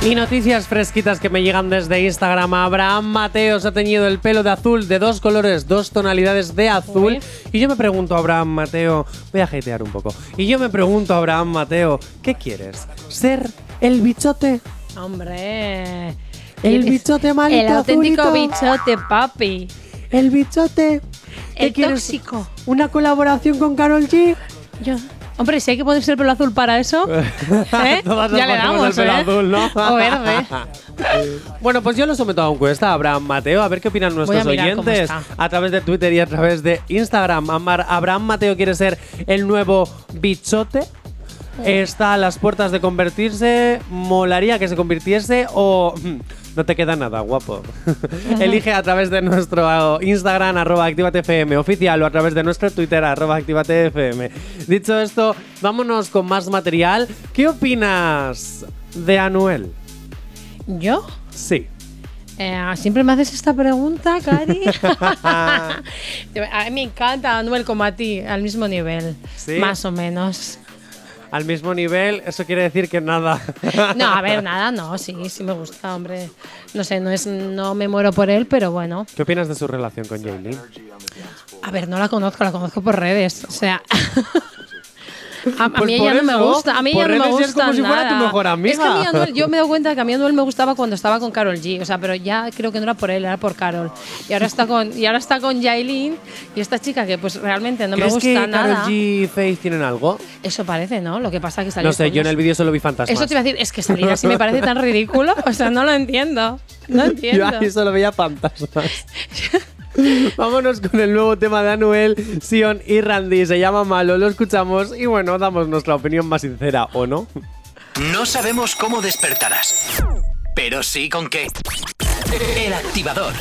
Y noticias fresquitas que me llegan desde Instagram. Abraham Mateo se ha teñido el pelo de azul, de dos colores, dos tonalidades de azul. Uy. Y yo me pregunto a Abraham Mateo, voy a hatear un poco. Y yo me pregunto a Abraham Mateo, ¿qué quieres? ¿Ser el bichote? Hombre. El bichote malito El auténtico azulito. bichote, papi. ¿El bichote? ¿Qué El quieres? tóxico. ¿Una colaboración con Carol G? Yo. Hombre, si hay que ponerse el pelo azul para eso, (laughs) ¿eh? Todas nos ya le damos, el pelo ¿eh? azul, ¿no? O verde. (laughs) Bueno, pues yo lo someto a encuesta, Abraham Mateo, a ver qué opinan nuestros a oyentes a través de Twitter y a través de Instagram. Amar- Abraham Mateo quiere ser el nuevo bichote. Está a las puertas de convertirse. Molaría que se convirtiese o. No te queda nada, guapo. (laughs) Elige a través de nuestro Instagram, arroba activatefm oficial o a través de nuestro Twitter, arroba activatefm. Dicho esto, vámonos con más material. ¿Qué opinas de Anuel? ¿Yo? Sí. Eh, siempre me haces esta pregunta, Cari. (laughs) (laughs) a mí me encanta Anuel como a ti, al mismo nivel. ¿Sí? Más o menos. Al mismo nivel, eso quiere decir que nada. No, a ver, nada, no, sí, sí me gusta, hombre. No sé, no es, no me muero por él, pero bueno. ¿Qué opinas de su relación con Jaylin? A ver, no la conozco, la conozco por redes. O sea, a, a pues mí ella eso, no me gusta. A mí ella no me gusta. Es como nada. si fuera tu mejor amiga. Es que a mí Anuel, yo me doy cuenta que a mí Anuel me gustaba cuando estaba con Carol G. O sea, pero ya creo que no era por él, era por Carol. Y ahora está con, y ahora está con Yailin y esta chica que pues realmente no me gusta que nada. G y Faith tienen algo? Eso parece, ¿no? Lo que pasa es que salió. No sé, yo en el vídeo solo vi fantasmas. Eso te iba a decir, es que salir así me parece tan (laughs) ridículo. O sea, no lo entiendo. No entiendo. Yo ahí solo veía fantasmas. (laughs) (laughs) Vámonos con el nuevo tema de Anuel, Sion y Randy. Se llama Malo, lo escuchamos y bueno, damos nuestra opinión más sincera, ¿o no? No sabemos cómo despertarás, pero sí con qué. El activador.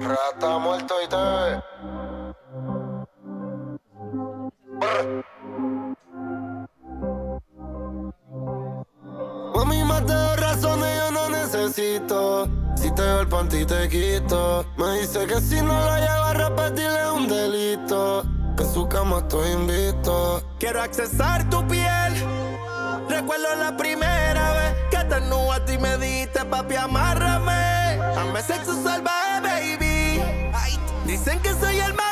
Rata muerto y te... te el panty te quito. Me dice que si no lo llevo a repetir es un delito. Que en su cama estoy invito. Quiero accesar tu piel. Recuerdo la primera vez que te nubaste y me diste, papi, amárrame. Dame sexo salvaje, baby. Dicen que soy el más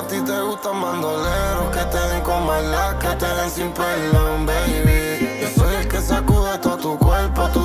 a ti te gustan mandoleros que te den con malas, que te den sin perdón, baby. Yo soy el que sacude todo tu cuerpo, tu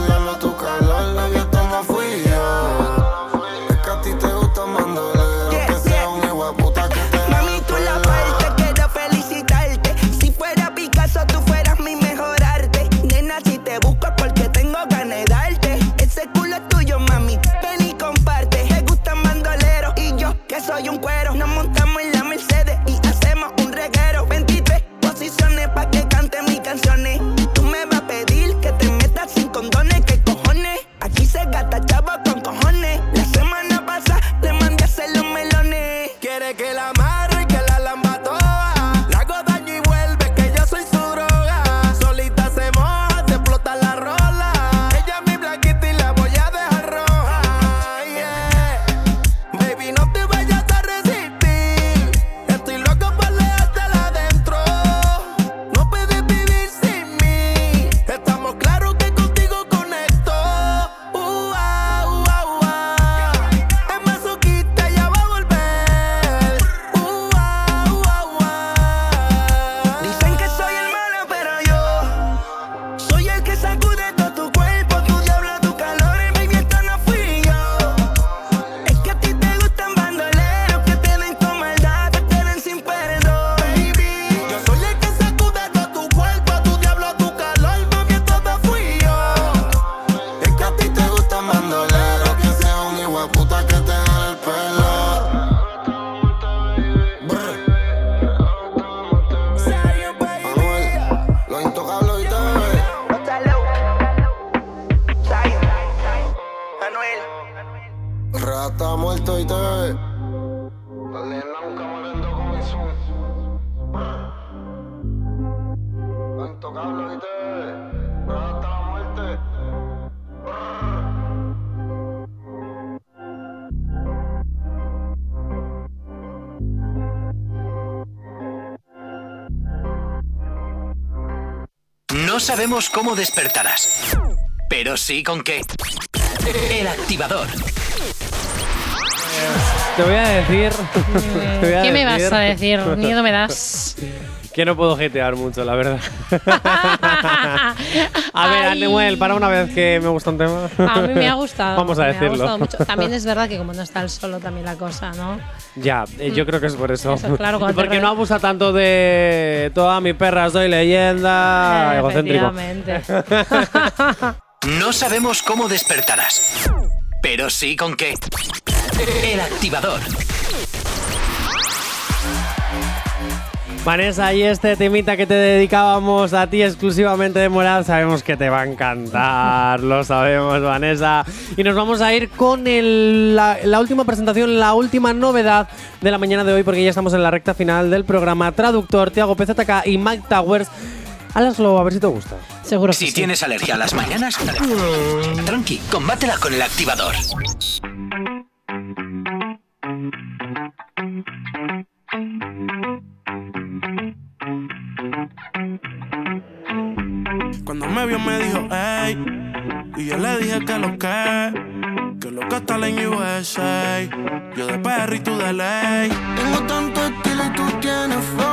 sabemos cómo despertarás, pero sí con qué. El activador. Te voy a decir. (laughs) ¿Qué me vas a decir? Miedo me das. (laughs) Que no puedo jetear mucho, la verdad. (laughs) a ver, Ay. Anuel, para una vez que me gusta un tema. A mí me ha gustado. (laughs) Vamos a me decirlo. Ha gustado mucho. (laughs) También es verdad que como no está el solo también la cosa, ¿no? Ya, eh, yo creo que es por eso. Eso, claro, Porque no abusa tanto de toda mi perra soy leyenda, egocéntrico. Efectivamente. No sabemos cómo despertarás, pero sí con qué. El activador. Vanessa, y este temita que te dedicábamos a ti exclusivamente de moral, sabemos que te va a encantar, lo sabemos, Vanessa. Y nos vamos a ir con el- la, la última presentación, la última novedad de la mañana de hoy, porque ya estamos en la recta final del programa. Traductor, Tiago PZK y Mike Towers. Alaslo, a ver si te gusta. Seguro Si tienes alergia a las mañanas, tranqui, combátela con el activador. Me dijo, hey, y yo le dije que lo que, que lo que está en USA. Yo de perro y tú de ley. Tengo tanto estilo y tú tienes flow.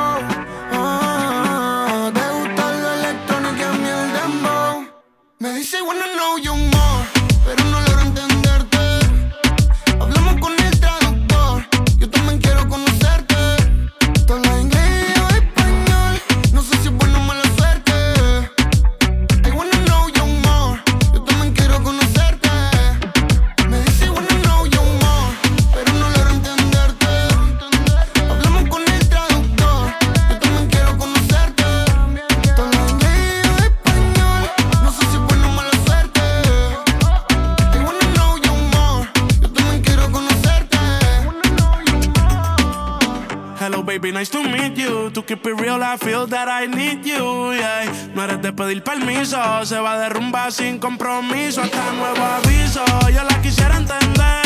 I feel that I need you. Yeah. No eres de pedir permiso, se va a derrumbar sin compromiso. Hasta nuevo aviso, yo la quisiera entender.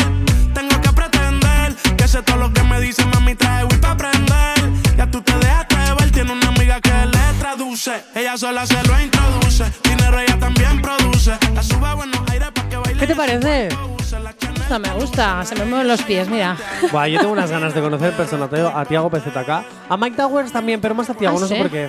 Tengo que pretender que sé todo lo que me dice, mami, trae Wii pa' aprender. Ya tú te dejaste ver, tiene una amiga que le traduce. Ella sola se lo introduce. Dinero ella también produce. La sube a ¿Qué te parece? Esto me gusta, se me mueven los pies, mira. Buah, yo tengo unas ganas de conocer personateo a Tiago PZK. A Mike Towers también, pero más a Tiago, ¿Ah, no sé por qué.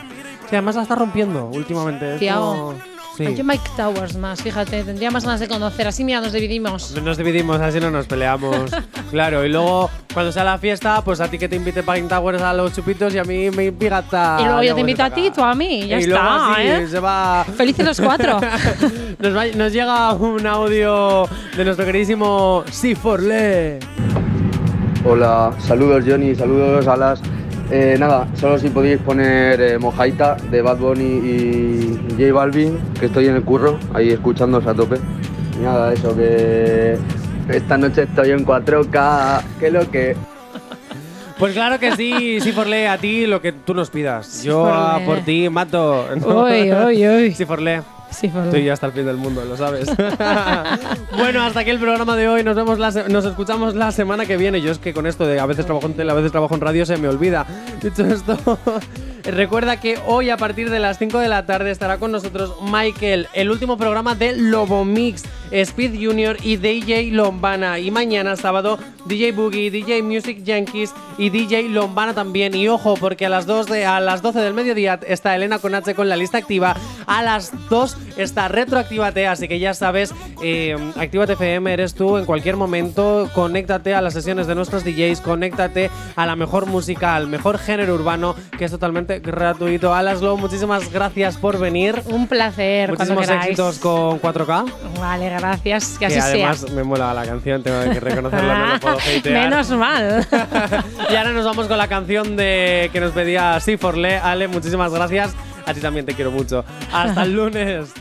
Sí, además la está rompiendo últimamente. Tiago. como- Sí. Yo Mike Towers más, fíjate, tendría más ganas de conocer. Así mira, nos dividimos. Nos dividimos, así no nos peleamos. (laughs) claro, y luego cuando sea la fiesta, pues a ti que te invite Pine Towers a los chupitos y a mí me invita y luego yo te invito a ti, tú a mí, ya y está, luego así ¿eh? se va. Felices los cuatro. (laughs) nos, va- nos llega un audio de nuestro queridísimo Siforle. Hola, saludos Johnny, saludos Alas. Eh, nada, solo si podéis poner eh, Mojaita de Bad Bunny y J Balvin, que estoy en el curro, ahí escuchándoos a tope. Y nada, eso que esta noche estoy en 4K, que lo que... Pues claro que sí, (laughs) Siforle, a ti lo que tú nos pidas. Yo ah, por ti mato. Uy, uy, uy. Siforle. Siforle. Tú y yo hasta el fin del mundo, lo sabes. (laughs) (laughs) bueno, hasta aquí el programa de hoy. Nos vemos la nos escuchamos la semana que viene. Yo es que con esto de a veces trabajo en tele, a veces trabajo en radio se me olvida. Dicho esto, (laughs) recuerda que hoy a partir de las 5 de la tarde estará con nosotros Michael, el último programa de Lobo Mix, Speed Junior y DJ Lombana. Y mañana sábado DJ Boogie, DJ Music Yankees y DJ Lombana también. Y ojo, porque a las 2 de, a las 12 del mediodía está Elena con con la lista activa. A las 2 está Retroactívate, así que ya sabes, eh, Actívate FM eres tú en cualquier momento. Conéctate a las sesiones de nuestros DJs, conéctate a la mejor música, al mejor género urbano, que es totalmente gratuito. Alaslo, muchísimas gracias por venir. Un placer, Muchísimos éxitos con 4K. Vale, gracias, que, Que así además sea. me mola la canción, tengo que reconocerlo, no lo puedo hatear. Menos mal. (laughs) Y ahora nos vamos con la canción de que nos pedía Sí Forlé. Ale, muchísimas gracias. A ti también te quiero mucho. Hasta el lunes.